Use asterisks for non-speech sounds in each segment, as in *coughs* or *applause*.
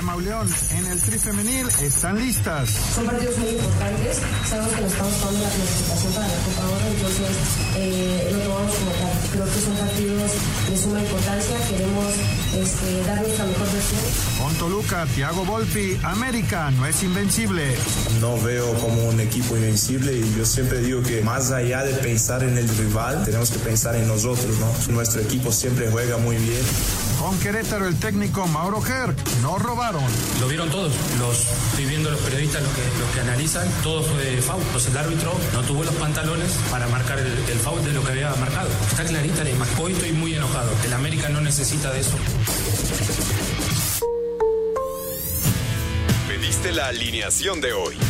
Natalia Mauleón en el tri femenil están listas. Son partidos muy importantes. Sabemos que nos estamos jugando la clasificación para la Copa Oro, entonces eh, lo tomamos como tal. Creo que son partidos de suma importancia. Queremos este, dar nuestra mejor versión. Con Toluca, Thiago Volpi, América no es invencible. No veo como un equipo invencible y yo siempre digo que más allá de pensar en el rival, tenemos que pensar en nosotros, ¿no? Nuestro equipo siempre juega muy bien. Con Querétaro, el técnico Mauro Ger no robaron. Lo vieron todos, los estoy viendo los periodistas, los que, los que analizan, todo fue de foul. Entonces el árbitro no tuvo los pantalones para marcar el, el foul de lo que había marcado. Está clarita la imagen. Hoy estoy muy enojado. El América no necesita de eso. Pediste la alineación de hoy.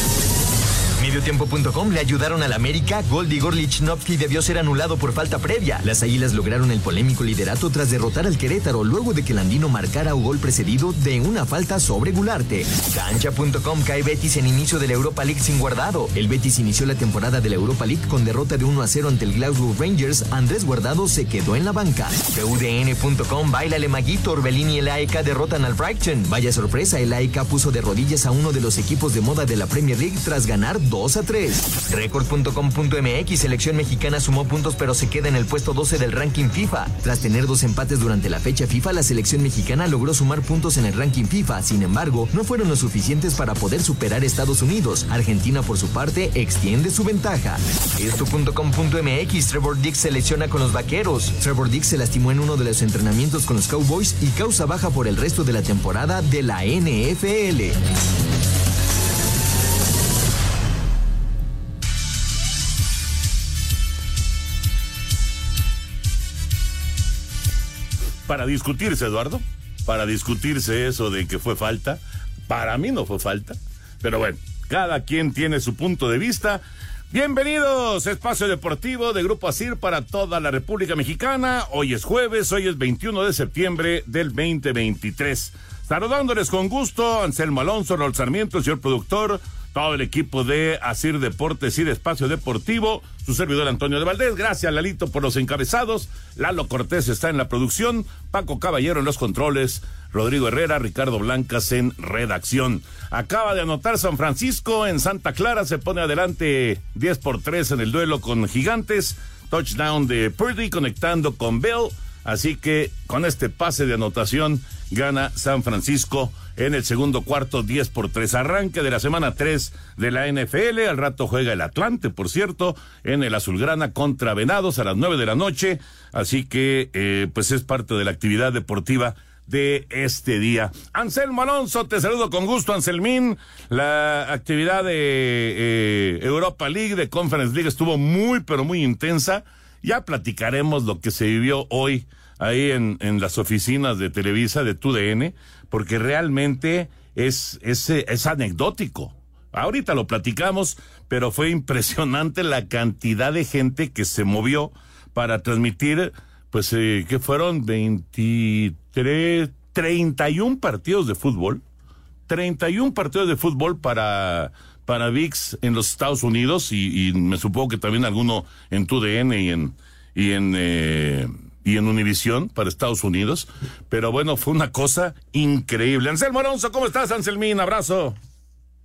Mediotiempo.com le ayudaron al América. Gol de Igor debió ser anulado por falta previa. Las Águilas lograron el polémico liderato tras derrotar al Querétaro luego de que el andino marcara un gol precedido de una falta sobre Gularte. Cancha.com cae Betis en inicio de la Europa League sin guardado. El Betis inició la temporada de la Europa League con derrota de 1 a 0 ante el Glasgow Rangers. Andrés Guardado se quedó en la banca. PUDN.com baila Maguito, Orbelín y el AEK derrotan al Brighton. Vaya sorpresa, el AEK puso de rodillas a uno de los equipos de moda de la Premier League tras ganar 2 a 3. Record.com.mx, selección mexicana sumó puntos pero se queda en el puesto 12 del ranking FIFA. Tras tener dos empates durante la fecha FIFA, la selección mexicana logró sumar puntos en el ranking FIFA. Sin embargo, no fueron lo suficientes para poder superar Estados Unidos. Argentina, por su parte, extiende su ventaja. Esto.com.mx, Trevor Dix se lesiona con los vaqueros. Trevor Dix se lastimó en uno de los entrenamientos con los Cowboys y causa baja por el resto de la temporada de la NFL. Para discutirse, Eduardo, para discutirse eso de que fue falta. Para mí no fue falta, pero bueno, cada quien tiene su punto de vista. Bienvenidos, espacio deportivo de Grupo Asir para toda la República Mexicana. Hoy es jueves, hoy es 21 de septiembre del 2023. Saludándoles con gusto, Anselmo Alonso, Rol Sarmiento, señor productor, todo el equipo de Asir Deportes y de Espacio Deportivo, su servidor Antonio de Valdés. Gracias, Lalito, por los encabezados. Lalo Cortés está en la producción, Paco Caballero en los controles, Rodrigo Herrera, Ricardo Blancas en redacción. Acaba de anotar San Francisco en Santa Clara, se pone adelante 10 por 3 en el duelo con Gigantes. Touchdown de Purdy conectando con Bell. Así que con este pase de anotación gana San Francisco en el segundo cuarto 10 por 3. Arranque de la semana 3 de la NFL. Al rato juega el Atlante, por cierto, en el Azulgrana contra Venados a las 9 de la noche. Así que eh, pues es parte de la actividad deportiva de este día. Anselmo Alonso, te saludo con gusto, Anselmín. La actividad de eh, Europa League, de Conference League, estuvo muy, pero muy intensa. Ya platicaremos lo que se vivió hoy ahí en, en las oficinas de Televisa, de TUDN, porque realmente es, es, es anecdótico. Ahorita lo platicamos, pero fue impresionante la cantidad de gente que se movió para transmitir, pues, eh, que fueron 23, 31 partidos de fútbol. 31 partidos de fútbol para, para VIX en los Estados Unidos y, me supongo que también alguno en TUDN y en, y en, eh, y en Univisión para Estados Unidos. Pero bueno, fue una cosa increíble. Anselmo Alonso, ¿cómo estás, Anselmín? Abrazo.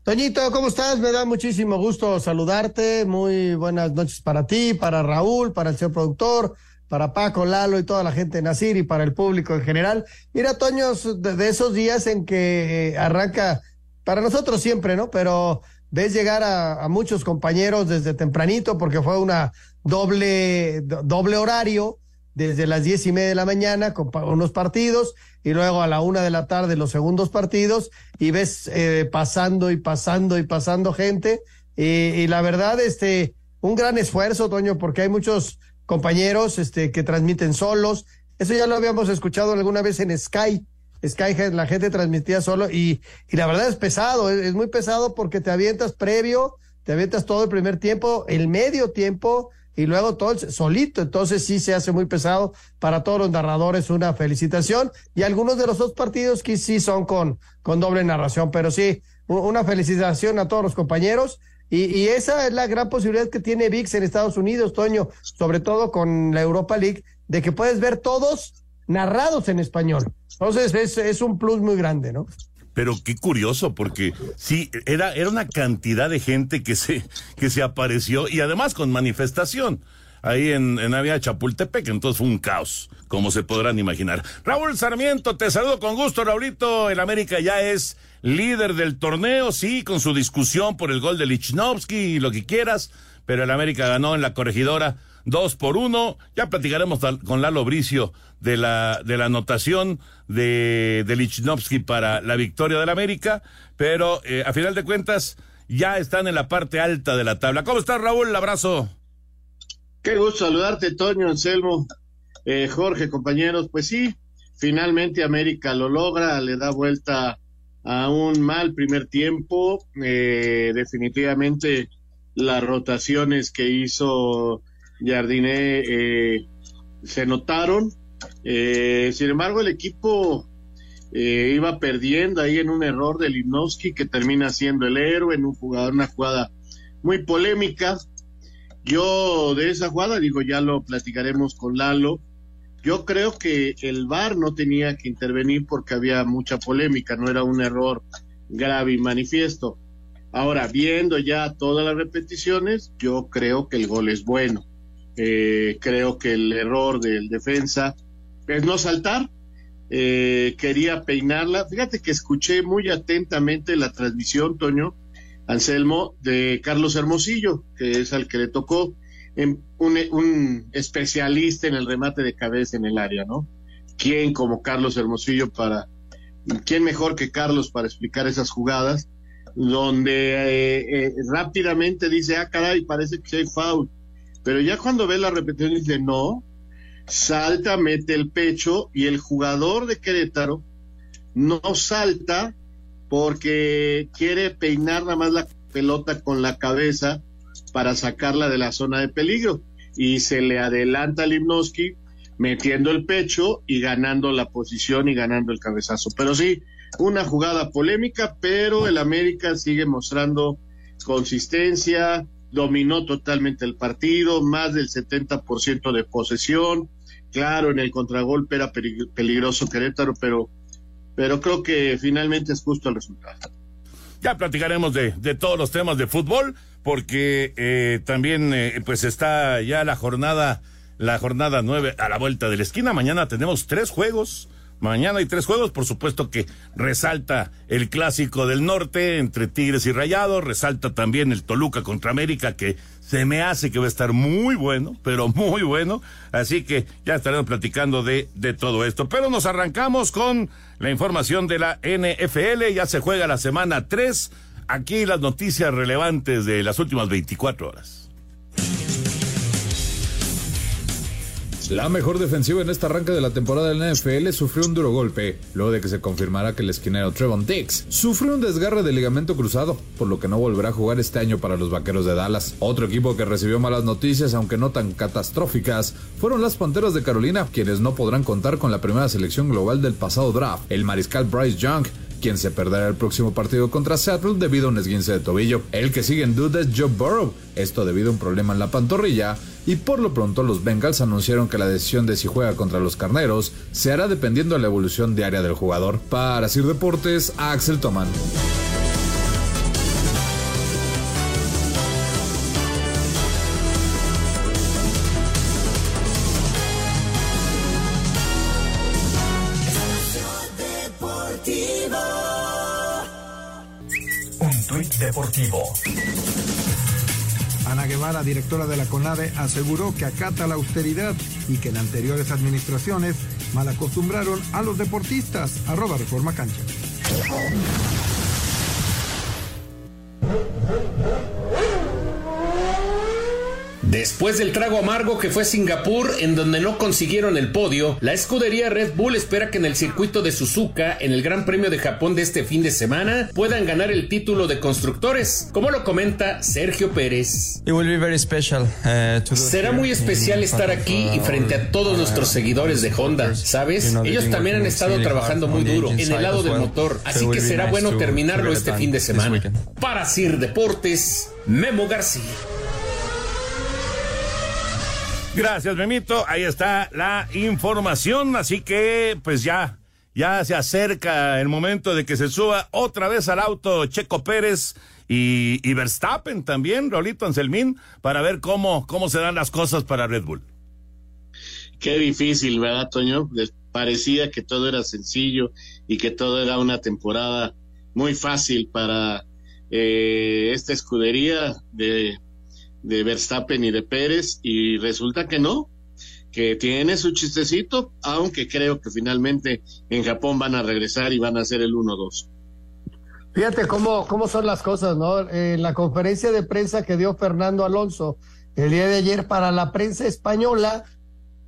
Toñito, ¿cómo estás? Me da muchísimo gusto saludarte. Muy buenas noches para ti, para Raúl, para el señor productor, para Paco, Lalo y toda la gente de Nacir y para el público en general. Mira, Toño, de, esos días en que eh, arranca, para nosotros siempre, ¿no? Pero ves llegar a, muchos compañeros desde tempranito porque fue una doble, doble horario desde las diez y media de la mañana con unos partidos y luego a la una de la tarde los segundos partidos y ves eh, pasando y pasando y pasando gente. Y, la verdad este un gran esfuerzo Toño porque hay muchos compañeros este que transmiten solos. Eso ya lo habíamos escuchado alguna vez en Sky. Sky la gente transmitía solo y, y la verdad es pesado es muy pesado porque te avientas previo te avientas todo el primer tiempo el medio tiempo y luego todo solito. Entonces sí se hace muy pesado para todos los narradores. Una felicitación. Y algunos de los dos partidos que sí son con, con doble narración, pero sí, una felicitación a todos los compañeros. Y, y, esa es la gran posibilidad que tiene VIX en Estados Unidos, Toño, sobre todo con la Europa League, de que puedes ver todos narrados en español. Entonces es, es un plus muy grande, ¿no? Pero qué curioso, porque sí, era, era una cantidad de gente que se, que se apareció y además con manifestación ahí en, en Chapultepec, entonces fue un caos, como se podrán imaginar. Raúl Sarmiento, te saludo con gusto, Raulito. El América ya es líder del torneo, sí, con su discusión por el gol de Lichnowsky y lo que quieras, pero el América ganó en la corregidora dos por uno. Ya platicaremos con Lalo Bricio de la, de la anotación de, de Lichnowsky para la victoria del América, pero eh, a final de cuentas ya están en la parte alta de la tabla. ¿Cómo estás, Raúl? Abrazo. Qué gusto saludarte, Toño, Anselmo, eh, Jorge, compañeros. Pues sí, finalmente América lo logra, le da vuelta a un mal primer tiempo. Eh, definitivamente las rotaciones que hizo Jardiné eh, se notaron. Eh, sin embargo, el equipo eh, iba perdiendo ahí en un error de Limnowski que termina siendo el héroe en un jugador, una jugada muy polémica. Yo de esa jugada, digo, ya lo platicaremos con Lalo. Yo creo que el VAR no tenía que intervenir porque había mucha polémica, no era un error grave y manifiesto. Ahora, viendo ya todas las repeticiones, yo creo que el gol es bueno. Eh, creo que el error del defensa es no saltar. Eh, quería peinarla. Fíjate que escuché muy atentamente la transmisión, Toño Anselmo, de Carlos Hermosillo, que es al que le tocó un, un, especialista en el remate de cabeza en el área, ¿no? ¿Quién como Carlos Hermosillo para, quién mejor que Carlos para explicar esas jugadas? Donde eh, rápidamente dice, ah, caray, parece que hay foul pero ya cuando ve la repetición dice no, salta, mete el pecho y el jugador de Querétaro no salta porque quiere peinar nada más la pelota con la cabeza para sacarla de la zona de peligro y se le adelanta a Limnoski metiendo el pecho y ganando la posición y ganando el cabezazo. Pero sí, una jugada polémica, pero el América sigue mostrando consistencia, dominó totalmente el partido, más del 70% de posesión. Claro, en el contragolpe era peligroso Querétaro, pero, pero creo que finalmente es justo el resultado. Ya platicaremos de, de todos los temas de fútbol, porque eh, también eh, pues está ya la jornada, la jornada nueve a la vuelta de la esquina. Mañana tenemos tres juegos Mañana hay tres juegos, por supuesto que resalta el clásico del norte entre Tigres y Rayados, resalta también el Toluca contra América que se me hace que va a estar muy bueno, pero muy bueno, así que ya estaremos platicando de, de todo esto. Pero nos arrancamos con la información de la NFL, ya se juega la semana 3, aquí las noticias relevantes de las últimas 24 horas. La mejor defensiva en esta arranque de la temporada del NFL sufrió un duro golpe, luego de que se confirmara que el esquinero Trevon Dix sufrió un desgarre de ligamento cruzado, por lo que no volverá a jugar este año para los Vaqueros de Dallas. Otro equipo que recibió malas noticias, aunque no tan catastróficas, fueron las Panteras de Carolina, quienes no podrán contar con la primera selección global del pasado draft, el mariscal Bryce Young, quien se perderá el próximo partido contra Seattle debido a un esguince de tobillo. El que sigue en duda es Joe Burrow, esto debido a un problema en la pantorrilla, y por lo pronto los Bengals anunciaron que la decisión de si juega contra los Carneros se hará dependiendo de la evolución diaria del jugador. Para Sir Deportes, Axel Toman. Ana Guevara, directora de la CONADE, aseguró que acata la austeridad y que en anteriores administraciones mal acostumbraron a los deportistas. Arroba Reforma Cancha. Después del trago amargo que fue Singapur, en donde no consiguieron el podio, la escudería Red Bull espera que en el circuito de Suzuka, en el Gran Premio de Japón de este fin de semana, puedan ganar el título de constructores, como lo comenta Sergio Pérez. Será muy especial estar aquí y frente a todos nuestros seguir de Honda, ¿sabes? Ellos también han estado trabajando muy duro en el lado del motor, así que será bueno terminarlo este fin de semana. Para Sir Deportes, Memo García. Gracias, Memito. Ahí está la información. Así que, pues ya, ya se acerca el momento de que se suba otra vez al auto Checo Pérez y, Verstappen también, Rolito Anselmín, para ver cómo, cómo se dan las cosas para Red Bull. Qué difícil, ¿verdad, Toño? Parecía que todo era sencillo y que todo era una temporada muy fácil para eh, esta escudería de de Verstappen y de Pérez y resulta que no, que tiene su chistecito, aunque creo que finalmente en Japón van a regresar y van a hacer el 1-2. Fíjate cómo, cómo son las cosas, ¿no? En la conferencia de prensa que dio Fernando Alonso el día de ayer para la prensa española,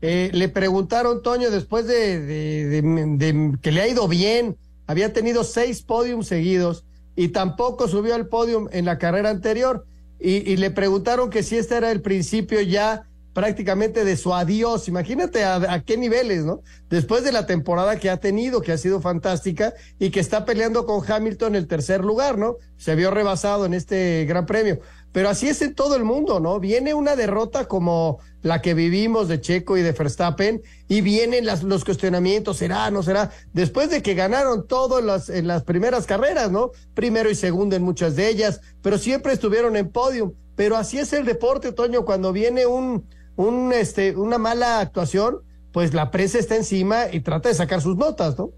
eh, le preguntaron, Toño, después de, de, que le ha ido bien, había tenido seis podiums seguidos y tampoco subió al podium en la carrera anterior y, le preguntaron que si este era el principio ya prácticamente de su adiós. Imagínate a, qué niveles, ¿no? Después de la temporada que ha tenido, que ha sido fantástica y que está peleando con Hamilton el tercer lugar, ¿no? Se vio rebasado en este Gran Premio. Pero así es en todo el mundo, ¿no? Viene una derrota como la que vivimos de Checo y de Verstappen y vienen las, los cuestionamientos, será, no será, después de que ganaron todo en las, las primeras carreras, ¿no? Primero y segundo en muchas de ellas, pero siempre estuvieron en podium. Pero así es el deporte, Toño, cuando viene un, un, este, una mala actuación, pues la prensa está encima y trata de sacar sus notas, ¿no?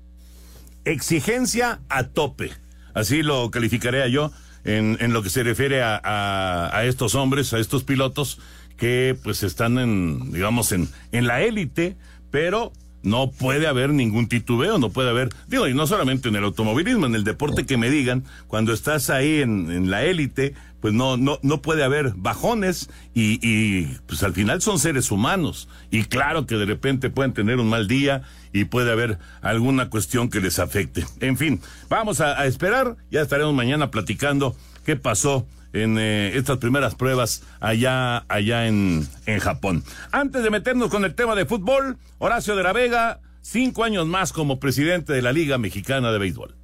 Exigencia a tope, así lo calificaría yo en, en lo que se refiere a, a, estos hombres, a estos pilotos que pues están en, digamos, en, en la élite, pero no puede haber ningún titubeo, no puede haber, digo, y no solamente en el automovilismo, en el deporte que me digan, cuando estás ahí en, en la élite, pues no, no, no puede haber bajones y, y pues al final son seres humanos y claro que de repente pueden tener un mal día y puede haber alguna cuestión que les afecte. En fin, vamos a, esperar, ya estaremos mañana platicando qué pasó en eh, estas primeras pruebas allá, allá en, en Japón. Antes de meternos con el tema de fútbol, Horacio de la Vega, cinco años más como presidente de la Liga Mexicana de Béisbol.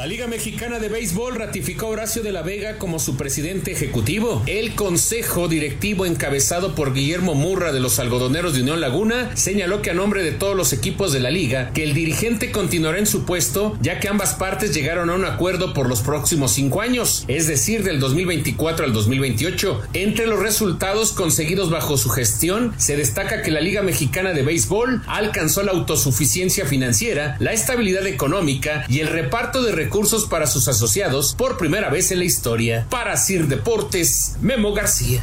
La Liga Mexicana de Béisbol ratificó a Horacio de la Vega como su presidente ejecutivo. El consejo directivo encabezado por Guillermo Murra de los algodoneros de Unión Laguna señaló que a nombre de todos los equipos de la liga, que el dirigente continuará en su puesto ya que ambas partes llegaron a un acuerdo por los próximos cinco años, es decir, del 2024 al 2028. Entre los resultados conseguidos bajo su gestión, se destaca que la Liga Mexicana de Béisbol alcanzó la autosuficiencia financiera, la estabilidad económica y el reparto de recursos para sus asociados por primera vez en la historia. Para Sir Deportes, Memo García.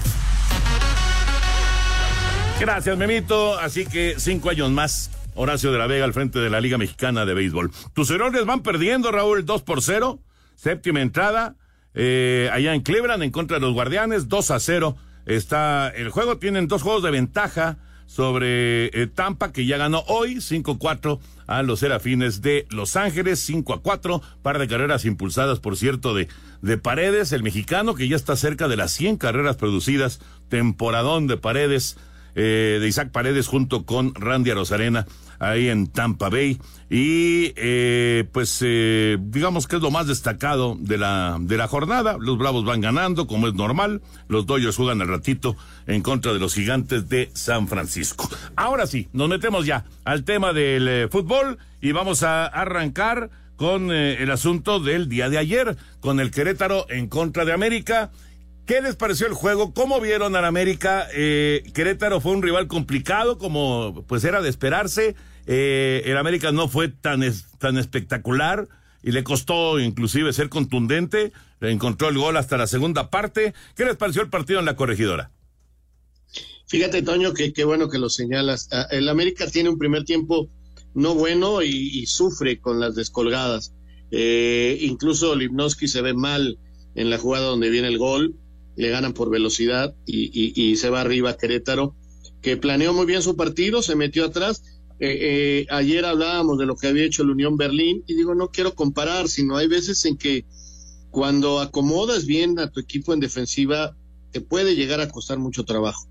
Gracias, Memito. Así que cinco años más. Horacio de la Vega al frente de la Liga Mexicana de Béisbol. Tus errores van perdiendo, Raúl, 2 por 0. Séptima entrada. Eh, allá en Cleveland en contra de los Guardianes, 2 a 0. Está el juego, tienen dos juegos de ventaja sobre eh, Tampa, que ya ganó hoy 5-4 a los Serafines de Los Ángeles, 5 a 4, par de carreras impulsadas, por cierto, de, de Paredes, el mexicano, que ya está cerca de las 100 carreras producidas, temporadón de Paredes, eh, de Isaac Paredes junto con Randy Arozarena ahí en Tampa Bay. Y eh, pues eh, digamos que es lo más destacado de la, de la jornada. Los Bravos van ganando, como es normal. Los Dodgers juegan al ratito en contra de los gigantes de San Francisco. Ahora sí, nos metemos ya al tema del eh, fútbol y vamos a arrancar con el asunto del día de ayer, con el Querétaro en contra de América. ¿Qué les pareció el juego? ¿Cómo vieron al América? Querétaro fue un rival complicado, como pues era de esperarse Eh, el América no fue tan, tan espectacular y le costó inclusive ser contundente. Encontró el gol hasta la segunda parte. ¿Qué les pareció el partido en la corregidora? Fíjate, Toño, que qué bueno que lo señalas. Ah, el América tiene un primer tiempo no bueno y, sufre con las descolgadas. Eh, incluso Lipnowski se ve mal en la jugada donde viene el gol, le ganan por velocidad y, se va arriba Querétaro, que planeó muy bien su partido, se metió atrás. Eh, eh, ayer hablábamos de lo que había hecho el Unión Berlín y digo, no quiero comparar, sino hay veces en que cuando acomodas bien a tu equipo en defensiva, te puede llegar a costar mucho trabajo.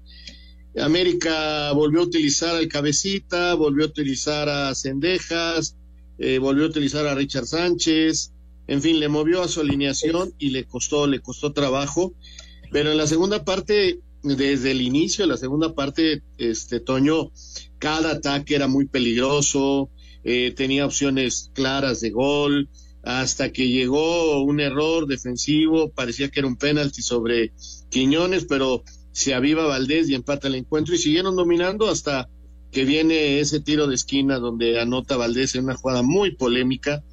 América volvió a utilizar al Cabecita, volvió a utilizar a Cendejas, eh, volvió a utilizar a Richard Sánchez, en fin, le movió a su alineación y le costó, le costó trabajo. Pero en la segunda parte, desde el inicio de la segunda parte, este Toño, cada ataque era muy peligroso, eh, tenía opciones claras de gol, hasta que llegó un error defensivo, parecía que era un penalti sobre Quiñones, pero se aviva Valdés y empata el encuentro y siguieron dominando hasta que viene ese tiro de esquina donde anota Valdés en una jugada muy polémica.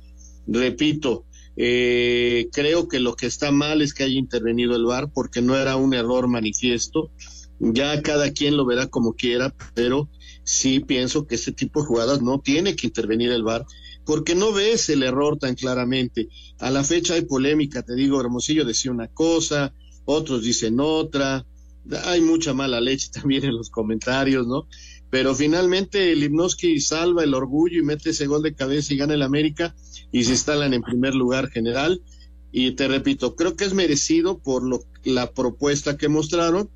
Repito, eh, creo que lo que está mal es que haya intervenido el VAR porque no era un error manifiesto. Ya cada quien lo verá como quiera, pero sí pienso que ese tipo de jugadas no tiene que intervenir el VAR porque no ves el error tan claramente. A la fecha hay polémica, te digo, Hermosillo decía una cosa, otros dicen otra, hay mucha mala leche *laughs* también en los comentarios, ¿no? Pero finalmente Lipnowski salva el orgullo y mete ese gol de cabeza y gana el América y se instalan en primer lugar general. Y te repito, creo que es merecido por lo, la propuesta que mostraron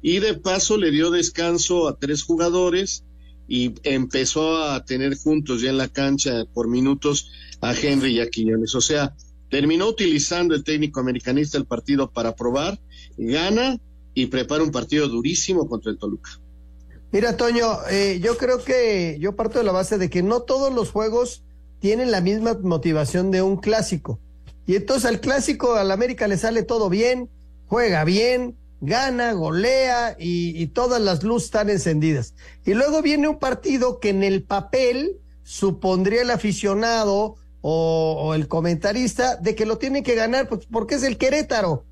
y de paso le dio descanso a tres jugadores y empezó a tener juntos ya en la cancha por minutos a Henry y a Quiñones. O sea, terminó utilizando el técnico americanista el partido para probar, gana y prepara un partido durísimo contra el Toluca. Mira, Toño, eh, yo creo que yo parto de la base de que no todos los juegos tienen la misma motivación de un clásico. Y entonces al clásico, al América le sale todo bien, juega bien, gana, golea y, todas las luces están encendidas. Y luego viene un partido que en el papel supondría el aficionado o, o el comentarista de que lo tiene que ganar pues, porque es el Querétaro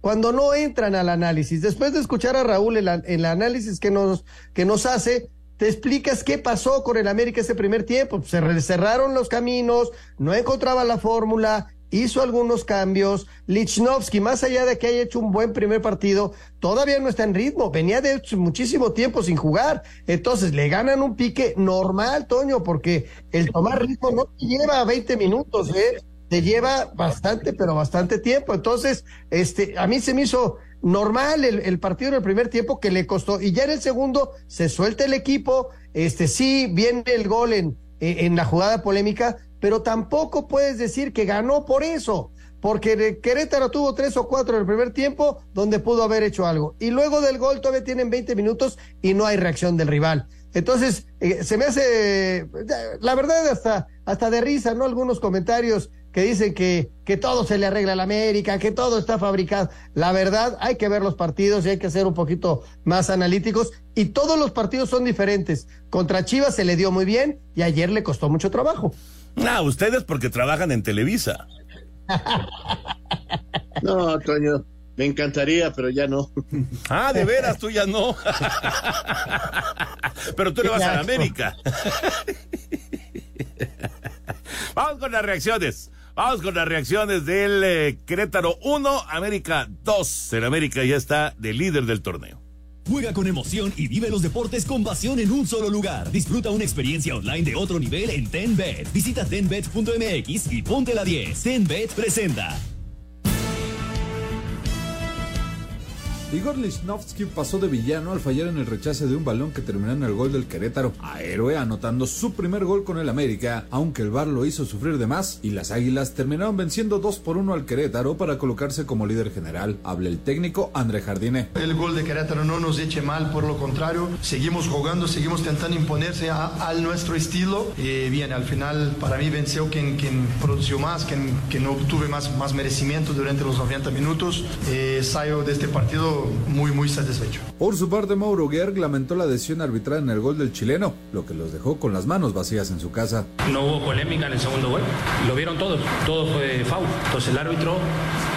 cuando no entran al análisis. Después de escuchar a Raúl el, el análisis que nos, que nos hace, te explicas qué pasó con el América ese primer tiempo. Se cerraron los caminos, no encontraba la fórmula, hizo algunos cambios. Lichnowsky, más allá de que haya hecho un buen primer partido, todavía no está en ritmo. Venía de muchísimo tiempo sin jugar. Entonces le ganan un pique normal, Toño, porque el tomar ritmo no te lleva 20 minutos, ¿eh? Te lleva bastante, pero bastante tiempo. Entonces, este, a mí se me hizo normal el, partido en el primer tiempo que le costó. Y ya en el segundo se suelta el equipo, este, sí, viene el gol en, en la jugada polémica, pero tampoco puedes decir que ganó por eso. Porque Querétaro tuvo tres o cuatro en el primer tiempo donde pudo haber hecho algo. Y luego del gol todavía tienen 20 minutos y no hay reacción del rival. Entonces, eh, se me hace, la verdad, hasta, hasta de risa, ¿no? Algunos comentarios que dicen que, que todo se le arregla a la América, que todo está fabricado. La verdad, hay que ver los partidos y hay que ser un poquito más analíticos. Y todos los partidos son diferentes. Contra Chivas se le dio muy bien y ayer le costó mucho trabajo. No, ustedes porque trabajan en Televisa. *laughs* no, Toño. Me encantaría, pero ya no. *laughs* Ah, de veras, tú ya no. *laughs* pero tú le vas a la América. Vamos con las reacciones. Vamos con las reacciones del eh, Querétaro 1, América 2. El América ya está de líder del torneo. Juega con emoción y vive los deportes con pasión en un solo lugar. Disfruta una experiencia online de otro nivel en TenBet. Visita tenbet.mx y ponte la 10. TenBet presenta. Igor Lichnowsky pasó de villano al fallar en el rechace de un balón que terminó en el gol del Querétaro, a héroe anotando su primer gol con el América, aunque el VAR lo hizo sufrir de más y las Águilas terminaron venciendo 2 por 1 al Querétaro para colocarse como líder general. Habla el técnico André Jardine. El gol de Querétaro no nos eche mal, por lo contrario, seguimos jugando, seguimos intentando imponerse a, nuestro estilo. Y bien, al final para mí venció quien, quien produjo más, quien, quien obtuve más, más merecimiento durante los 90 minutos. Eh, de este partido siento muy, muy satisfecho. Por su parte, Mauro Guerg lamentó la decisión arbitral en el gol del chileno, lo que los dejó con las manos vacías en su casa. No hubo polémica en el segundo gol. Lo vieron todos. Todo fue foul. Entonces el árbitro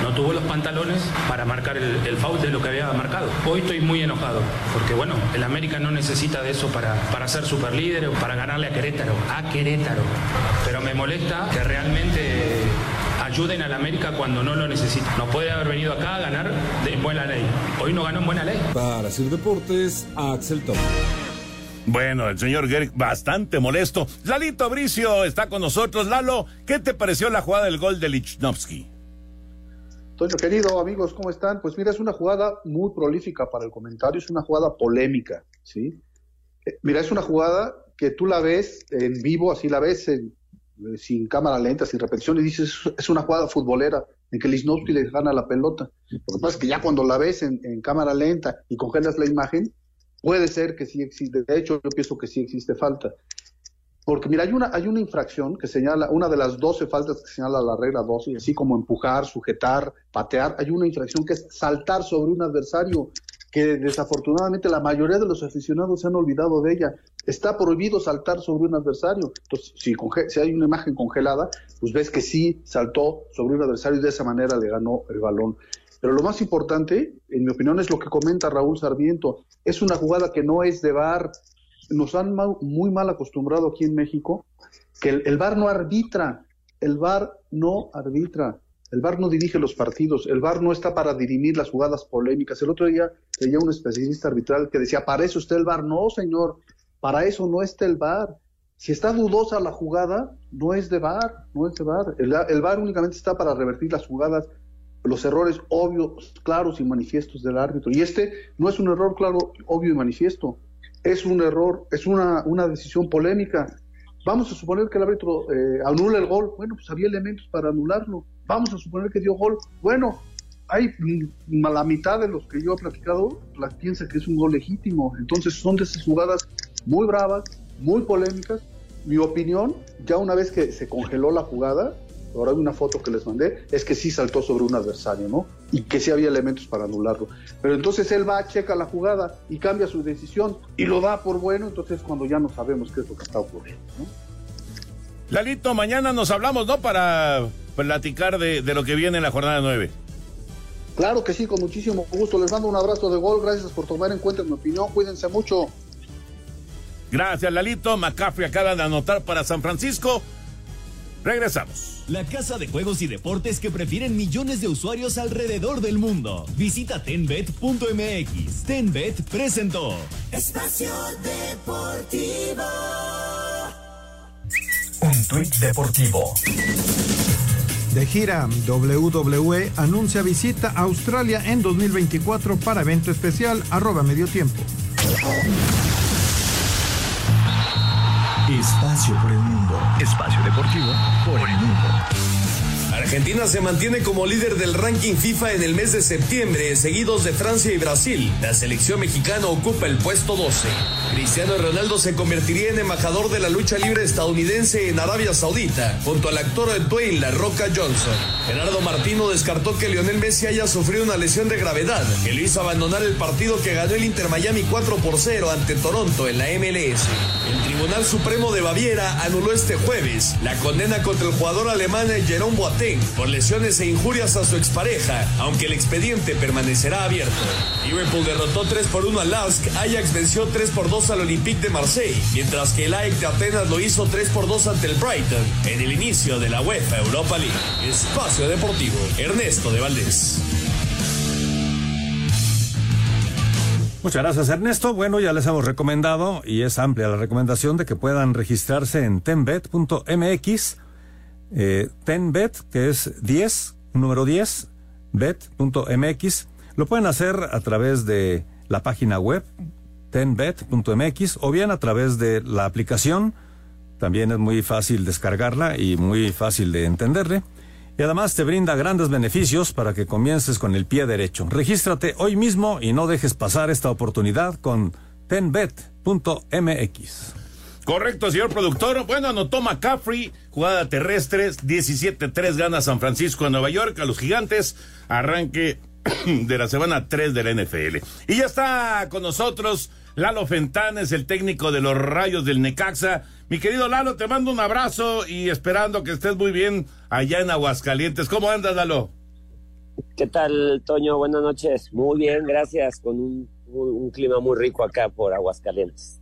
no tuvo los pantalones para marcar el, el foul de lo que había marcado. Hoy estoy muy enojado porque, bueno, el América no necesita de eso para, para ser superlíder o para ganarle a Querétaro. A Querétaro. Pero me molesta que realmente ayuden al América cuando no lo necesita. No puede haber venido acá a ganar de buena ley. Hoy no ganó en buena ley. Para Sir Deportes, Axel Tom. Bueno, el señor Gerg bastante molesto. Lalito Bricio está con nosotros. Lalo, ¿qué te pareció la jugada del gol de Lichnowsky? Toño, querido, amigos, ¿cómo están? Pues mira, es una jugada muy prolífica para el comentario, es una jugada polémica, ¿sí? Eh, mira, es una jugada que tú la ves en vivo, así la ves en, sin cámara lenta, sin repetición, y dices, es una jugada futbolera en que Lichnowsky le gana la pelota. Lo que pasa es que ya cuando la ves en, en cámara lenta y congelas la imagen, puede ser que sí existe, de hecho yo pienso que sí existe falta. Porque mira, hay una, hay una infracción que señala, una de las 12 faltas que señala la regla 12, así como empujar, sujetar, patear, hay una infracción que es saltar sobre un adversario, que desafortunadamente la mayoría de los aficionados se han olvidado de ella. Está prohibido saltar sobre un adversario. Entonces, si, si hay una imagen congelada, pues ves que sí saltó sobre un adversario y de esa manera le ganó el balón. Pero lo más importante, en mi opinión, es lo que comenta Raúl Sarmiento. Es una jugada que no es de VAR. Nos han muy mal acostumbrado aquí en México que el, el VAR no arbitra. El VAR no arbitra. El VAR no dirige los partidos. El VAR no está para dirimir las jugadas polémicas. El otro día leía un especialista arbitral que decía, para eso está el VAR. No, señor, para eso no está el VAR. Si está dudosa la jugada, no es de VAR, no es de VAR. El, el VAR únicamente está para revertir las jugadas los errores obvios, claros y manifiestos del árbitro. Y este no es un error claro, obvio y manifiesto, es un error, es una, una decisión polémica. Vamos a suponer que el árbitro eh, anula el gol, bueno, pues había elementos para anularlo. Vamos a suponer que dio gol, bueno, hay la mitad de los que yo he platicado la piensa que es un gol legítimo. Entonces son de esas jugadas muy bravas, muy polémicas. Mi opinión, ya una vez que se congeló la jugada, ahora hay una foto que les mandé, es que sí saltó sobre un adversario, ¿no? Y que sí había elementos para anularlo. Pero entonces él va, checa la jugada y cambia su decisión y lo da por bueno, entonces es cuando ya no sabemos qué es lo que está ocurriendo, ¿no? Lalito, mañana nos hablamos, ¿no? Para platicar de, de lo que viene en la jornada 9. Claro que sí, con muchísimo gusto. Les mando un abrazo de gol, gracias por tomar en cuenta mi opinión, cuídense mucho. Gracias, Lalito. McCaffrey acaba de anotar para San Francisco. Regresamos. La casa de juegos y deportes que prefieren millones de usuarios alrededor del mundo. Visita tenbet.mx. Tenbet presentó. Espacio Deportivo. Un tuit deportivo. De gira, WWE anuncia visita a Australia en 2024 para evento especial, arroba medio tiempo. Espacio por el mundo. Espacio deportivo por el mundo. Argentina se mantiene como líder del ranking FIFA en el mes de septiembre, seguidos de Francia y Brasil. La selección mexicana ocupa el puesto 12. Cristiano Ronaldo se convertiría en embajador de la lucha libre estadounidense en Arabia Saudita, junto al actor Dwayne La Roca Johnson. Gerardo Martino descartó que Lionel Messi haya sufrido una lesión de gravedad, que lo hizo abandonar el partido que ganó el Inter Miami 4 por 0 ante Toronto en la MLS. El Tribunal Supremo de Baviera anuló este jueves la condena contra el jugador alemán Jerome Boateng por lesiones e injurias a su expareja, aunque el expediente permanecerá abierto. Liverpool derrotó 3 por 1 al Lask, Ajax venció 3 por 2 al Olympique de Marseille, mientras que el AEK de Atenas lo hizo 3 por 2 ante el Brighton en el inicio de la UEFA Europa League. Espacio Deportivo, Ernesto de Valdés. Muchas gracias Ernesto. Bueno, ya les hemos recomendado y es amplia la recomendación de que puedan registrarse en tenbet.mx. Eh, tenbet, que es 10, número 10, bet.mx. Lo pueden hacer a través de la página web tenbet.mx o bien a través de la aplicación. También es muy fácil descargarla y muy fácil de entenderle. Y además te brinda grandes beneficios para que comiences con el pie derecho. Regístrate hoy mismo y no dejes pasar esta oportunidad con tenbet.mx. Correcto, señor productor. Bueno, anotó McCaffrey, jugada terrestre, 17-3 gana San Francisco a Nueva York, a los gigantes. Arranque *coughs* de la semana 3 de la NFL. Y ya está con nosotros Lalo Fentanes, el técnico de los Rayos del Necaxa. Mi querido Lalo, te mando un abrazo y esperando que estés muy bien allá en Aguascalientes. ¿Cómo andas, Lalo? ¿Qué tal, Toño? Buenas noches. Muy bien, gracias. Con un, un clima muy rico acá por Aguascalientes.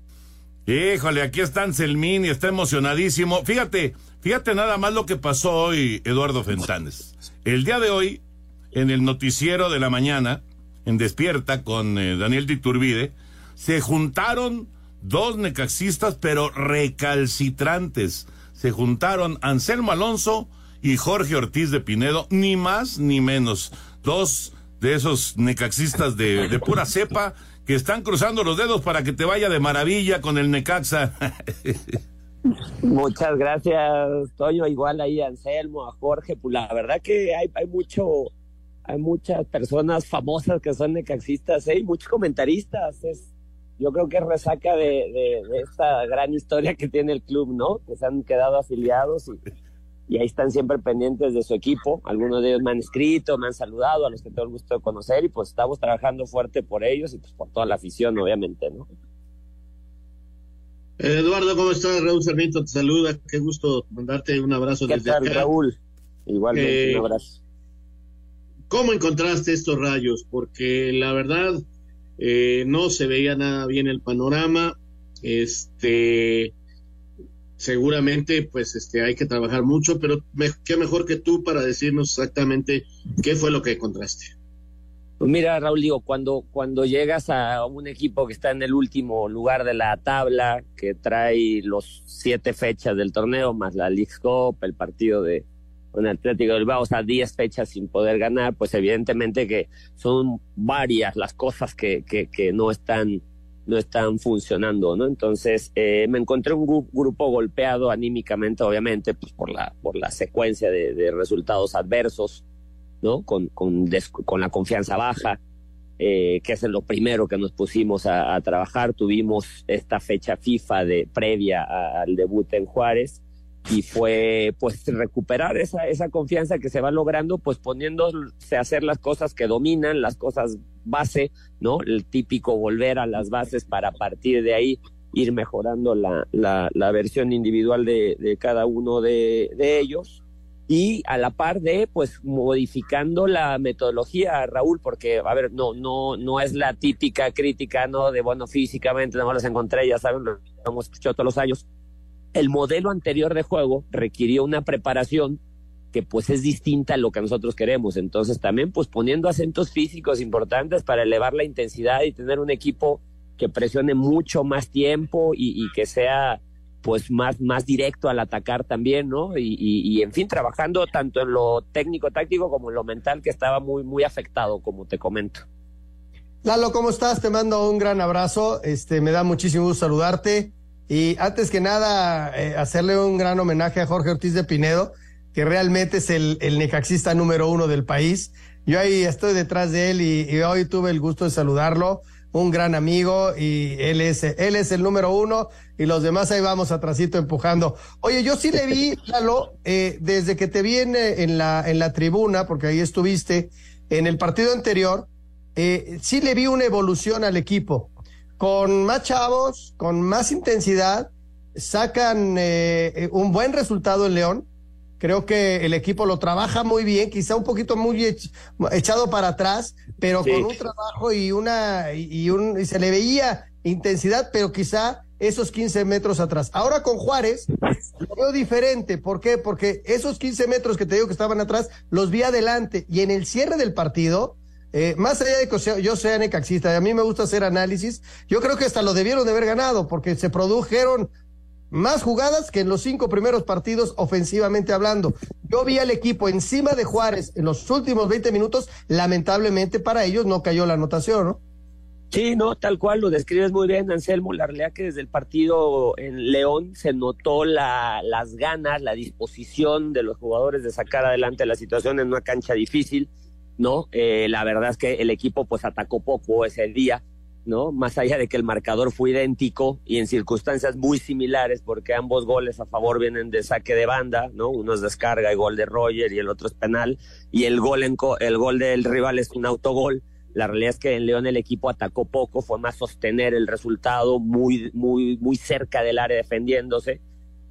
Híjole, aquí está Anselmín y está emocionadísimo. Fíjate, fíjate nada más lo que pasó hoy, Eduardo Fentanes. El día de hoy, en el noticiero de la mañana, en Despierta con eh, Daniel Diturbide, se juntaron dos necaxistas, pero recalcitrantes. Se juntaron Anselmo Alonso y Jorge Ortiz de Pinedo, ni más ni menos. Dos de esos necaxistas de, pura cepa que están cruzando los dedos para que te vaya de maravilla con el Necaxa. *laughs* Muchas gracias, Toño. Igual ahí a Anselmo, a Jorge. Pues la verdad que hay, mucho, hay muchas personas famosas que son necaxistas, ¿eh? muchos comentaristas. Yo creo que es resaca de, de, de, esta gran historia que tiene el club, ¿no? Que se han quedado afiliados y, y ahí están siempre pendientes de su equipo. Algunos de ellos me han escrito, me han saludado, a los que tengo el gusto de conocer, y pues estamos trabajando fuerte por ellos y pues por toda la afición, obviamente, ¿no? Eduardo, ¿cómo estás? Raúl Sarmiento te saluda. Qué gusto mandarte un abrazo ¿Qué desde tal, acá. Raúl? Igualmente, Eh, un abrazo. ¿Cómo encontraste estos rayos? Porque la verdad eh, no se veía nada bien el panorama. Este, seguramente, pues, este, hay que trabajar mucho, pero qué mejor que tú para decirnos exactamente qué fue lo que encontraste. Pues mira, Raúl, digo, cuando, cuando llegas a un equipo que está en el último lugar de la tabla, que trae los siete fechas del torneo, más la League Cup, el partido de con el Atlético del Bilbao, o sea, diez fechas sin poder ganar, pues evidentemente que son varias las cosas que, que, no están no están funcionando, ¿no? Entonces, eh, me encontré un gru- grupo golpeado anímicamente, obviamente, pues por la, por la secuencia de, de resultados adversos, ¿no? Con, con, con la confianza baja, eh, que es lo primero que nos pusimos a, a trabajar. Tuvimos esta fecha FIFA de previa a- al debut en Juárez y fue pues recuperar esa, esa confianza que se va logrando pues poniéndose a hacer las cosas que dominan, las cosas base, ¿no? El típico volver a las bases para partir de ahí ir mejorando la, la, la versión individual de, de cada uno de, de ellos. Y a la par de pues modificando la metodología Raúl porque a ver no no no es la típica crítica no de bueno físicamente no las encontré ya saben lo hemos escuchado todos los años el modelo anterior de juego requirió una preparación que pues es distinta a lo que nosotros queremos entonces también pues poniendo acentos físicos importantes para elevar la intensidad y tener un equipo que presione mucho más tiempo y, que sea pues más, más directo al atacar también, ¿no? Y, y, y, en fin, trabajando tanto en lo técnico táctico como en lo mental que estaba muy, muy afectado, como te comento. Lalo, ¿cómo estás? Te mando un gran abrazo. Este, me da muchísimo gusto saludarte. Y antes que nada, eh, hacerle un gran homenaje a Jorge Ortiz de Pinedo, que realmente es el, el necaxista número uno del país. Yo ahí estoy detrás de él y, y hoy tuve el gusto de saludarlo. Un gran amigo y él es, él es el número uno y los demás ahí vamos atrasito empujando. Oye, yo sí le vi, *laughs* Lalo, eh, desde que te vi en, eh, en la, en la tribuna, porque ahí estuviste, en el partido anterior, eh, sí le vi una evolución al equipo. Con más chavos, con más intensidad, sacan eh, un buen resultado en León. Creo que el equipo lo trabaja muy bien, quizá un poquito muy ech- echado para atrás, pero Sí. con un trabajo y una y, y un y se le veía intensidad, pero quizá esos 15 metros atrás. Ahora con Juárez lo veo diferente, ¿por qué? Porque esos 15 metros que te digo que estaban atrás los vi adelante y en el cierre del partido eh, más allá de que yo sea necaxista, a mí me gusta hacer análisis, yo creo que hasta lo debieron de haber ganado, porque se produjeron más jugadas que en los cinco primeros partidos ofensivamente hablando. Yo vi al equipo encima de Juárez en los últimos 20 minutos, lamentablemente para ellos no cayó la anotación, ¿no? Sí, no, tal cual, lo describes muy bien, Anselmo. La realidad que desde el partido en León se notó la, las ganas, la disposición de los jugadores de sacar adelante la situación en una cancha difícil, ¿no? Eh, la verdad es que el equipo pues atacó poco ese día, ¿no? Más allá de que el marcador fue idéntico y en circunstancias muy similares, porque ambos goles a favor vienen de saque de banda, ¿no? Uno es descarga y gol de Roger y el otro es penal, y el gol, en el gol del rival es un autogol. La realidad es que en León el equipo atacó poco, fue más sostener el resultado muy, muy, muy cerca del área defendiéndose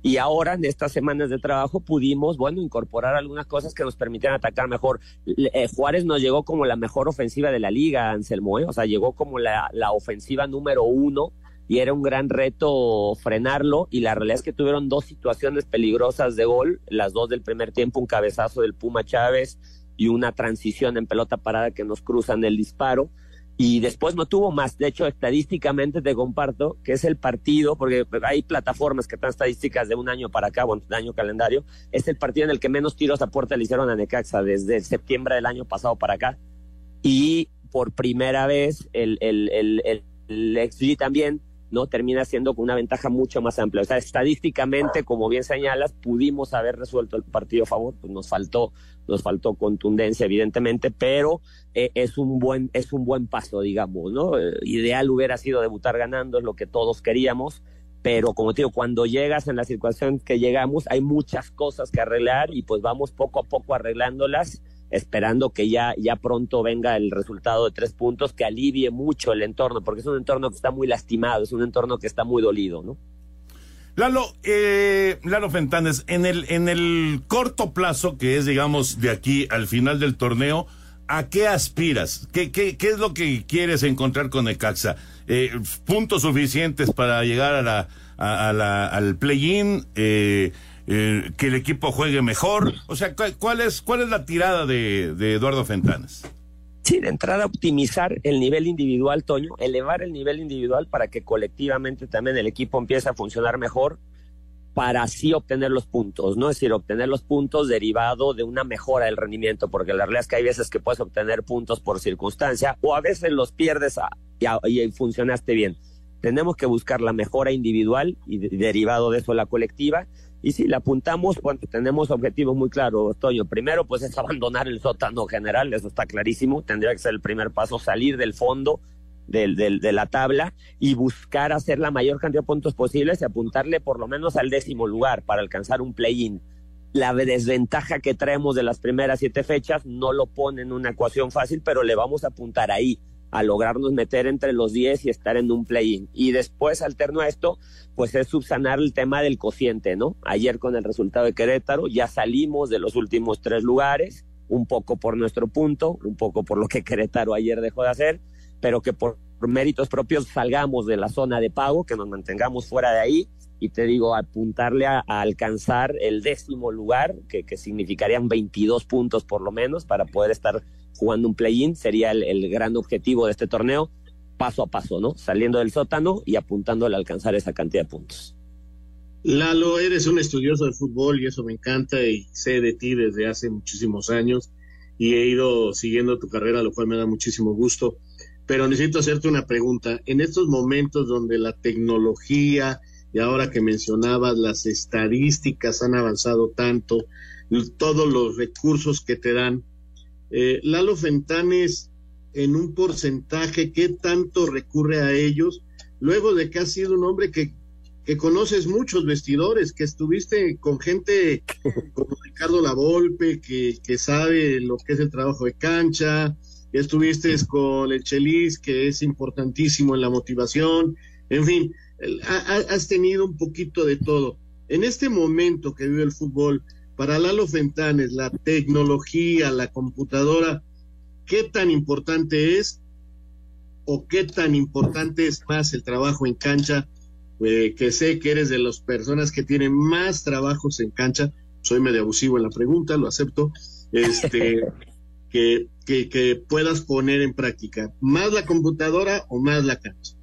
y ahora, en estas semanas de trabajo, pudimos, bueno, incorporar algunas cosas que nos permitían atacar mejor. Eh, Juárez nos llegó como la mejor ofensiva de la liga, Anselmo, ¿eh? o sea, llegó como la, la ofensiva número uno y era un gran reto frenarlo y la realidad es que tuvieron dos situaciones peligrosas de gol, las dos del primer tiempo, un cabezazo del Puma Chávez y una transición en pelota parada que nos cruzan el disparo y después no tuvo más. De hecho, estadísticamente te comparto que es el partido, porque hay plataformas que están estadísticas de un año para acá, bueno, un año calendario, es el partido en el que menos tiros a puerta le hicieron a Necaxa desde septiembre del año pasado para acá. Y por primera vez el, el, el, el, XG también no termina siendo con una ventaja mucho más amplia. O sea, estadísticamente, como bien señalas, pudimos haber resuelto el partido a favor, pues nos faltó, nos faltó contundencia, evidentemente, pero es un buen, es un buen paso, digamos, ¿no? Eh, ideal hubiera sido debutar ganando, es lo que todos queríamos, pero como te digo, cuando llegas en la situación que llegamos, hay muchas cosas que arreglar y pues vamos poco a poco arreglándolas esperando que ya, ya pronto venga el resultado de tres puntos que alivie mucho el entorno, porque es un entorno que está muy lastimado, es un entorno que está muy dolido, ¿no? Lalo, eh, Lalo Fentanes, en el, en el corto plazo, que es, digamos, de aquí al final del torneo, ¿a qué aspiras? ¿Qué, qué, qué es lo que quieres encontrar con Necaxa? Eh, ¿Puntos suficientes para llegar a la, a, la, al play-in? Eh, eh, que el equipo juegue mejor. O sea, ¿cuál es, cuál es la tirada de, de Eduardo Fentanas? Sí, de entrada optimizar el nivel individual, Toño, elevar el nivel individual para que colectivamente también el equipo empiece a funcionar mejor para así obtener los puntos, ¿no? Es decir, obtener los puntos derivado de una mejora del rendimiento, porque la realidad es que hay veces que puedes obtener puntos por circunstancia o a veces los pierdes y, y funcionaste bien. Tenemos que buscar la mejora individual y derivado de eso la colectiva y si le apuntamos, cuando tenemos objetivos muy claros, Toño. Primero, pues es abandonar el sótano general, eso está clarísimo. Tendría que ser el primer paso, salir del fondo de la tabla y buscar hacer la mayor cantidad de puntos posibles y apuntarle por lo menos al décimo lugar para alcanzar un play-in. La desventaja que traemos de las primeras siete fechas no lo pone en una ecuación fácil, pero le vamos a apuntar ahí a lograrnos meter entre los 10 y estar en un play-in. Y después, alterno a esto, pues es subsanar el tema del cociente, ¿no? Ayer con el resultado de Querétaro ya salimos de los últimos tres lugares, un poco por nuestro punto, un poco por lo que Querétaro ayer dejó de hacer, pero que por méritos propios salgamos de la zona de pago, que nos mantengamos fuera de ahí y te digo, apuntarle a, alcanzar el décimo lugar, que, significarían 22 puntos por lo menos para poder estar jugando un play-in, sería el, gran objetivo de este torneo, paso a paso, ¿no? Saliendo del sótano y apuntando a alcanzar esa cantidad de puntos. Lalo, eres un estudioso de fútbol y eso me encanta y sé de ti desde hace muchísimos años y he ido siguiendo tu carrera, lo cual me da muchísimo gusto. Pero necesito hacerte una pregunta. En estos momentos donde la tecnología y ahora que mencionabas las estadísticas han avanzado tanto, todos los recursos que te dan, eh, Lalo Fentanes, en un porcentaje, ¿qué tanto recurre a ellos? Luego de que has sido un hombre que, que conoces muchos vestidores, que estuviste con gente como Ricardo Lavolpe, que, que sabe lo que es el trabajo de cancha, estuviste con el Chelis, que es importantísimo en la motivación, en fin, has tenido un poquito de todo. En este momento que vive el fútbol, para Lalo Fentanes, la tecnología, la computadora, ¿qué tan importante es o qué tan importante es más el trabajo en cancha? Eh, que sé que eres de las personas que tienen más trabajos en cancha, soy medio abusivo en la pregunta, lo acepto, este, *laughs* que, que, que puedas poner en práctica, más la computadora o más la cancha.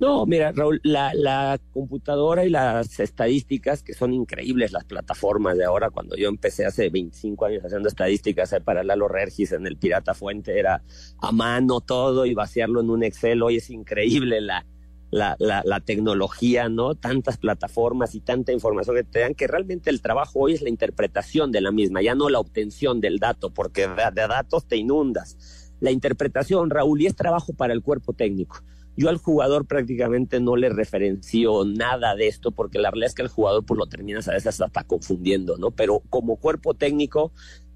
No, mira, Raúl, la, la, computadora y las estadísticas, que son increíbles las plataformas de ahora, cuando yo empecé hace 25 años haciendo estadísticas eh, para Lalo Regis en el Pirata Fuente, era a mano todo y vaciarlo en un Excel. Hoy es increíble la, la, la, tecnología, ¿no? Tantas plataformas y tanta información que te dan, que realmente el trabajo hoy es la interpretación de la misma, ya no la obtención del dato, porque de, de datos te inundas. La interpretación, Raúl, y es trabajo para el cuerpo técnico yo al jugador prácticamente no le referencio nada de esto porque la realidad es que el jugador pues lo terminas a veces hasta confundiendo, ¿no? Pero como cuerpo técnico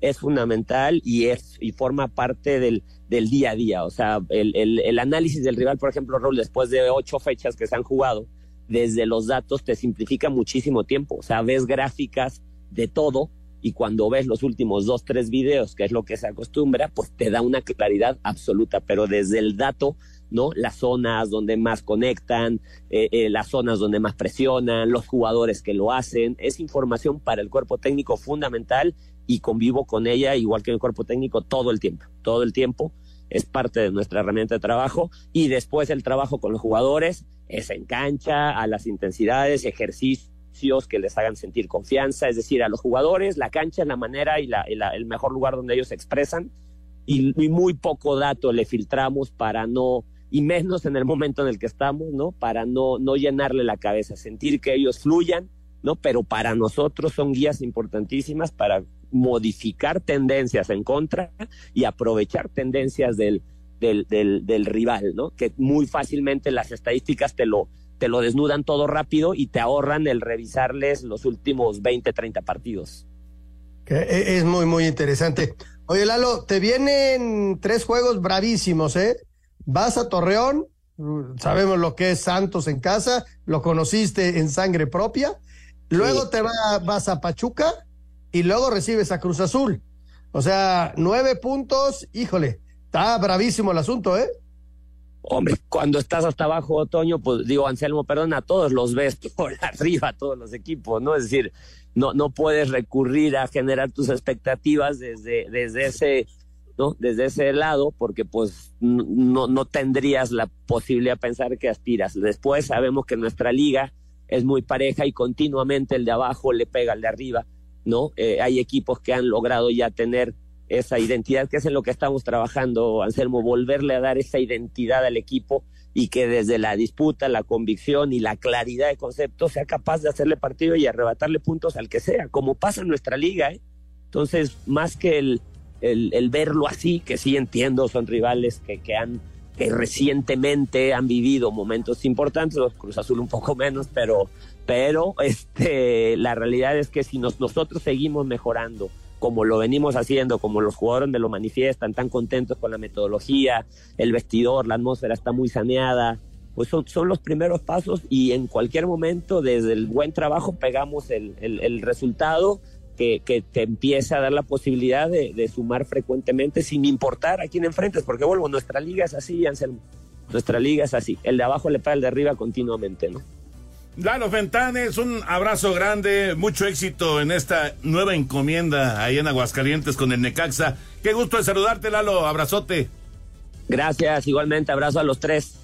es fundamental y es y forma parte del, del día a día. O sea, el, el, análisis del rival, por ejemplo, Raúl, después de ocho fechas que se han jugado, desde los datos te simplifica muchísimo tiempo. O sea, ves gráficas de todo y cuando ves los últimos dos, tres videos, que es lo que se acostumbra, pues te da una claridad absoluta. Pero desde el dato ¿no? Las zonas donde más conectan, eh, eh, las zonas donde más presionan, los jugadores que lo hacen. Es información para el cuerpo técnico fundamental y convivo con ella, igual que el cuerpo técnico, todo el tiempo, todo el tiempo. Es parte de nuestra herramienta de trabajo y después el trabajo con los jugadores es en cancha, a las intensidades, ejercicios que les hagan sentir confianza, es decir, a los jugadores, la cancha la manera y, la, el mejor lugar donde ellos se expresan y, y muy poco dato le filtramos para no y menos en el momento en el que estamos, ¿no? Para no, no llenarle la cabeza, sentir que ellos fluyan, ¿no? Pero para nosotros son guías importantísimas para modificar tendencias en contra y aprovechar tendencias del, del, del, rival, ¿no? Que muy fácilmente las estadísticas te lo, te lo desnudan todo rápido y te ahorran el revisarles los últimos 20, 30 partidos. E, es muy, muy interesante. Oye, Lalo, te vienen tres juegos bravísimos, ¿eh? Vas a Torreón, sabemos lo que es Santos en casa, lo conociste en sangre propia. Luego te vas a Pachuca y luego recibes a Cruz Azul. O sea, nueve puntos, híjole, está bravísimo el asunto, ¿eh? Hombre, cuando estás hasta abajo, Otoño, pues digo, Anselmo, perdón, a todos los ves *laughs* por arriba, todos los equipos, ¿no? Es decir, no, no puedes recurrir a generar tus expectativas desde, desde ese ¿no? Desde ese lado, porque pues no, no tendrías la posibilidad de pensar que aspiras. Después sabemos que nuestra liga es muy pareja y continuamente el de abajo le pega al de arriba, ¿no? Eh, hay equipos que han logrado ya tener esa identidad, que es en lo que estamos trabajando, Anselmo, volverle a dar esa identidad al equipo y que desde la disputa, la convicción y la claridad de concepto sea capaz de hacerle partido y arrebatarle puntos al que sea, como pasa en nuestra liga, ¿eh? Entonces, más que el, el, verlo así, que sí entiendo, son rivales que, que han que recientemente han vivido momentos importantes, los Cruz Azul un poco menos, pero, pero este, la realidad es que si nos, nosotros seguimos mejorando, como lo venimos haciendo, como los jugadores me lo manifiestan, tan contentos con la metodología, el vestidor, la atmósfera está muy saneada, pues son, son los primeros pasos y en cualquier momento, desde el buen trabajo, pegamos el, el resultado que, que, te empieza a dar la posibilidad de, sumar frecuentemente sin importar a quién enfrentes, porque vuelvo, nuestra liga es así, Anselmo. Nuestra liga es así. El de abajo le pega el de arriba continuamente, ¿no? Lalo Fentanes, un abrazo grande, mucho éxito en esta nueva encomienda ahí en Aguascalientes con el Necaxa. Qué gusto de saludarte, Lalo, abrazote. Gracias, igualmente, abrazo a los tres.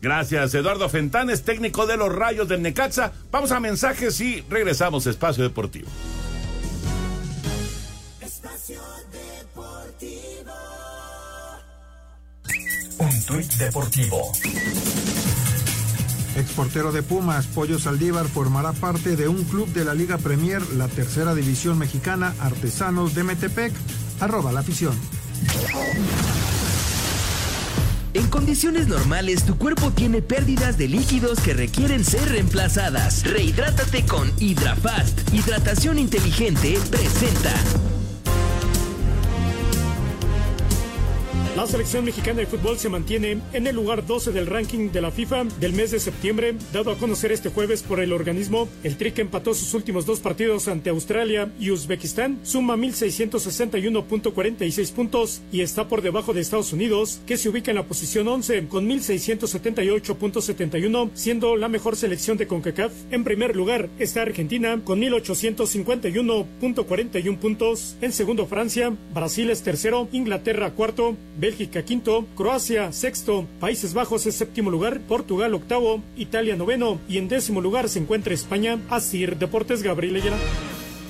Gracias, Eduardo Fentanes, técnico de los Rayos del Necaxa. Vamos a mensajes y regresamos a Espacio Deportivo. Un tuit deportivo. Exportero de Pumas, Pollo Saldívar formará parte de un club de la Liga Premier, la tercera división mexicana, Artesanos de Metepec. Arroba la afición. En condiciones normales, tu cuerpo tiene pérdidas de líquidos que requieren ser reemplazadas. Rehidrátate con HidraFast. Hidratación inteligente presenta. La selección mexicana de fútbol se mantiene en el lugar 12 del ranking de la FIFA del mes de septiembre, dado a conocer este jueves por el organismo. El Tri empató sus últimos dos partidos ante Australia y Uzbekistán suma 1.661.46 puntos y está por debajo de Estados Unidos, que se ubica en la posición 11 con 1.678.71, siendo la mejor selección de CONCACAF. En primer lugar está Argentina con 1.851.41 puntos. En segundo Francia, Brasil es tercero, Inglaterra cuarto, Bélgica quinto, Croacia sexto, Países Bajos es séptimo lugar, Portugal octavo, Italia noveno y en décimo lugar se encuentra España. Así Deportes Gabriel Ayala.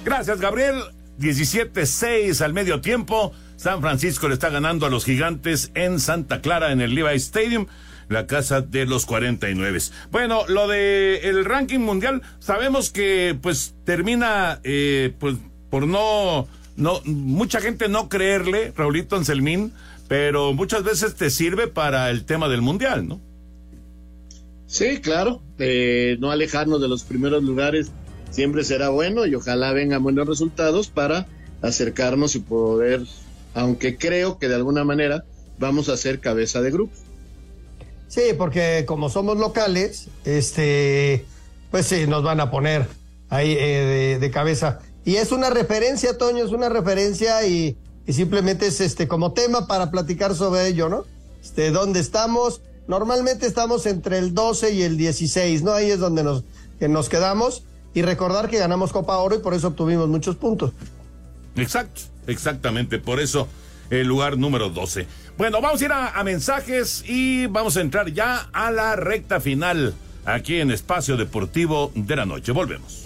Gracias Gabriel. 17-6 al medio tiempo. San Francisco le está ganando a los gigantes en Santa Clara en el Levi Stadium la casa de los 49. Bueno, lo de el ranking mundial, sabemos que pues termina eh, pues por no no mucha gente no creerle, Raulito Anselmín, pero muchas veces te sirve para el tema del mundial, ¿no? Sí, claro, eh, no alejarnos de los primeros lugares siempre será bueno y ojalá vengan buenos resultados para acercarnos y poder, aunque creo que de alguna manera vamos a ser cabeza de grupo. Sí, porque como somos locales, este, pues sí, nos van a poner ahí eh, de, de, cabeza. Y es una referencia, Toño, es una referencia y, y, simplemente es este como tema para platicar sobre ello, ¿no? Este, ¿dónde estamos? Normalmente estamos entre el 12 y el 16, ¿no? Ahí es donde nos, nos quedamos. Y recordar que ganamos Copa Oro y por eso obtuvimos muchos puntos. Exacto, exactamente, por eso el lugar número 12. Bueno, vamos a ir a, mensajes y vamos a entrar ya a la recta final aquí en Espacio Deportivo de la Noche. Volvemos.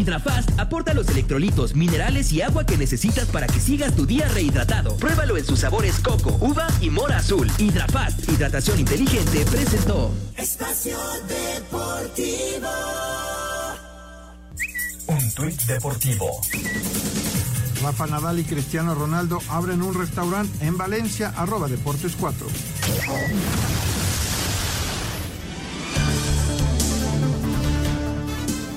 Hidrafast aporta los electrolitos, minerales y agua que necesitas para que sigas tu día rehidratado. Pruébalo en sus sabores coco, uva y mora azul. Hidrafast, hidratación inteligente, presentó. Espacio Deportivo. Un tuit deportivo. Rafa Nadal y Cristiano Ronaldo abren un restaurante en Valencia, arroba Deportes 4.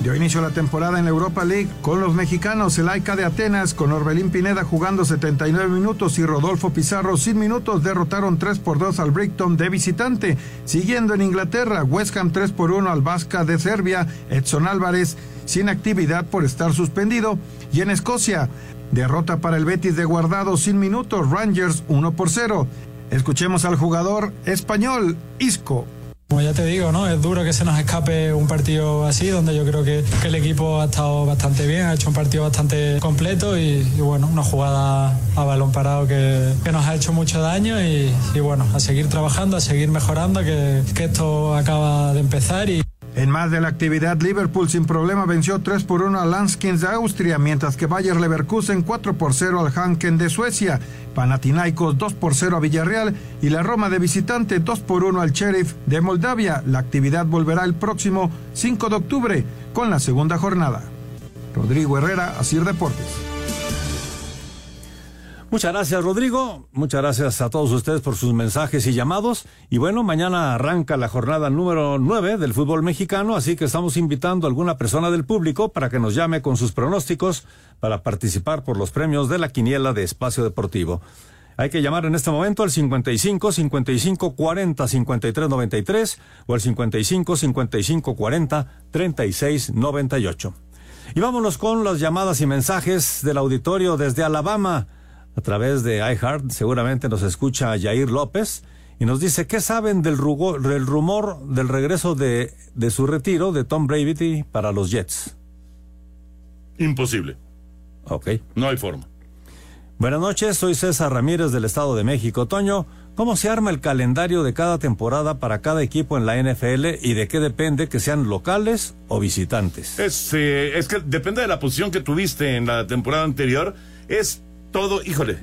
Dio inicio la temporada en la Europa League con los mexicanos el AICA de Atenas con Orbelín Pineda jugando 79 minutos y Rodolfo Pizarro sin minutos derrotaron 3 por 2 al Brighton de visitante. Siguiendo en Inglaterra, West Ham 3 por 1 al Vasca de Serbia, Edson Álvarez sin actividad por estar suspendido. Y en Escocia, derrota para el Betis de Guardado sin minutos, Rangers 1 por 0. Escuchemos al jugador español, Isco. Como ya te digo, ¿no? Es duro que se nos escape un partido así, donde yo creo que, el equipo ha estado bastante bien, ha hecho un partido bastante completo y, bueno, una jugada a balón parado que, que nos ha hecho mucho daño y, y, bueno, a seguir trabajando, a seguir mejorando, que, que esto acaba de empezar y en más de la actividad, Liverpool sin problema venció 3 por 1 al Landskins de Austria, mientras que Bayer Leverkusen 4 por 0 al Hanken de Suecia, Panathinaikos 2 por 0 a Villarreal y la Roma de visitante 2 por 1 al Sheriff de Moldavia. La actividad volverá el próximo 5 de octubre con la segunda jornada. Rodrigo Herrera, Asir Deportes. Muchas gracias, Rodrigo. Muchas gracias a todos ustedes por sus mensajes y llamados. Y bueno, mañana arranca la jornada número 9 del fútbol mexicano, así que estamos invitando a alguna persona del público para que nos llame con sus pronósticos para participar por los premios de la quiniela de Espacio Deportivo. Hay que llamar en este momento al 55 55 40 53 93 o al 55 55 40 36 98. Y vámonos con las llamadas y mensajes del auditorio desde Alabama a través de iHeart. Seguramente nos escucha Jair López y nos dice qué saben del, del rumor del regreso de, de, su retiro de Tom Brady para los Jets. Imposible. Ok. No hay forma. Buenas noches, soy César Ramírez del Estado de México. Toño, ¿cómo se arma el calendario de cada temporada para cada equipo en la NFL y de qué depende que sean locales o visitantes? Es, eh, es que depende de la posición que tuviste en la temporada anterior. Es todo, híjole,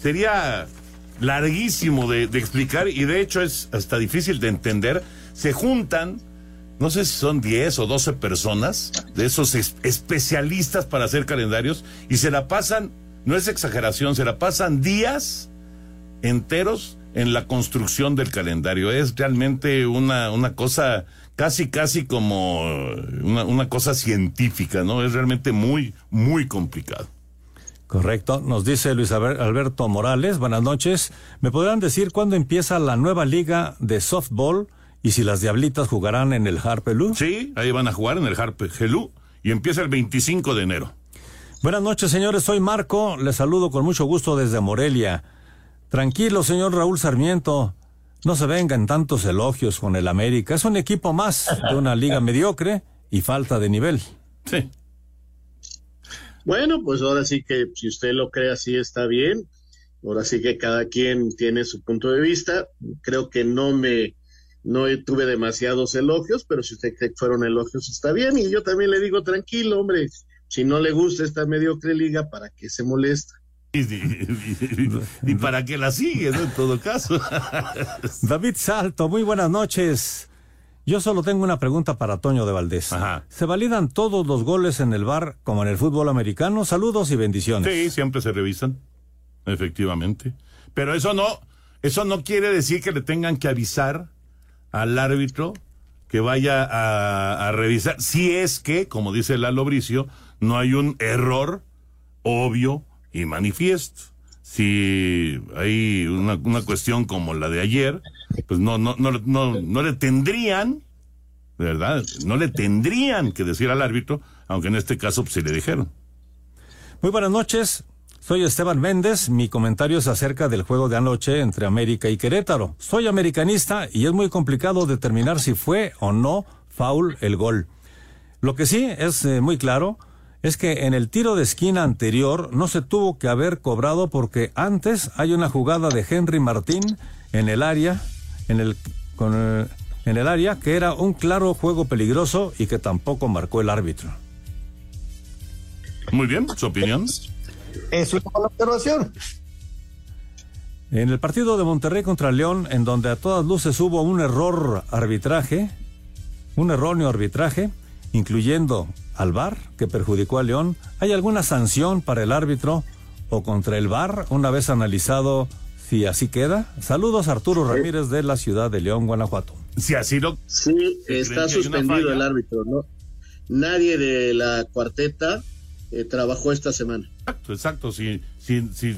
sería larguísimo de, explicar y de hecho es hasta difícil de entender. Se juntan, no sé si son 10 o 12 personas de esos es, especialistas para hacer calendarios y se la pasan, no es exageración, se la pasan días enteros en la construcción del calendario. Es realmente una, una cosa casi, casi como una cosa científica, ¿no? Es realmente muy, muy complicado. Correcto. Nos dice Luis Alberto Morales. Buenas noches. ¿Me podrán decir cuándo empieza la nueva liga de softball y si las Diablitas jugarán en el Harpelú? Sí, ahí van a jugar en el Harpelú y empieza el 25 de enero. Buenas noches, señores. Soy Marco. Les saludo con mucho gusto desde Morelia. Tranquilo, señor Raúl Sarmiento. No se vengan tantos elogios con el América. Es un equipo más de una liga mediocre y falta de nivel. Sí. Bueno, pues ahora sí que si usted lo cree así está bien. Ahora sí que cada quien tiene su punto de vista. Creo que no me no tuve demasiados elogios, pero si usted cree que fueron elogios está bien y yo también le digo tranquilo, hombre, si no le gusta esta mediocre liga, ¿para qué se molesta? *laughs* Y, y, y, para qué la sigue, ¿no? En todo caso. David Salto, muy buenas noches. Yo solo tengo una pregunta para Toño de Valdés. ¿Se validan todos los goles en el bar como en el fútbol americano? Saludos y bendiciones. Sí, siempre se revisan. Efectivamente. Pero eso no, eso no quiere decir que le tengan que avisar al árbitro que vaya a, a revisar. Si es que, como dice Lalo Bricio, no hay un error obvio y manifiesto. Si hay una, una cuestión como la de ayer, pues no, no, no, no, no le tendrían, verdad, no le tendrían que decir al árbitro, aunque en este caso pues, se le dijeron. Muy buenas noches. Soy Esteban Méndez. Mi comentario es acerca del juego de anoche entre América y Querétaro. Soy americanista y es muy complicado determinar si fue o no foul el gol. Lo que sí es eh, muy claro es que en el tiro de esquina anterior no se tuvo que haber cobrado porque antes hay una jugada de Henry Martín en el área, en el, con, eh, en el área que era un claro juego peligroso y que tampoco marcó el árbitro. Muy bien, su opinión. Es una observación. En el partido de Monterrey contra León, en donde a todas luces hubo un error arbitraje, un erróneo arbitraje, incluyendo al VAR que perjudicó a León, ¿hay alguna sanción para el árbitro o contra el VAR una vez analizado si así queda? Saludos Arturo Ramírez de la ciudad de León, Guanajuato. Si así lo... Sí, ¿Se está suspendido el árbitro, ¿no? Nadie de la cuarteta eh, trabajó esta semana. Exacto, exacto. Si, si, si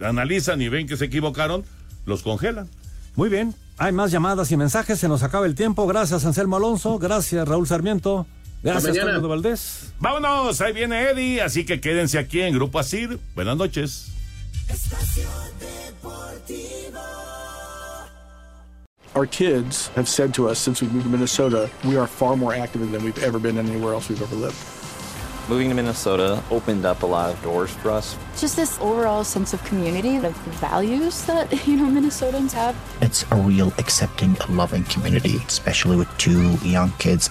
analizan y ven que se equivocaron, los congelan. Muy bien, hay más llamadas y mensajes, se nos acaba el tiempo. Gracias Anselmo Alonso, gracias Raúl Sarmiento, gracias mañana. Toño de Valdés. Vámonos, ahí viene Eddie, así que quédense aquí en Grupo Asir. Buenas noches. Espacio Deportivo. Our kids have said to us since we moved to Minnesota, we are far more active than we've ever been anywhere else we've ever lived. Moving to Minnesota opened up a lot of doors for us. Just this overall sense of community, of values that, *laughs* you know, Minnesotans have. It's a real accepting, loving community, especially with two young kids.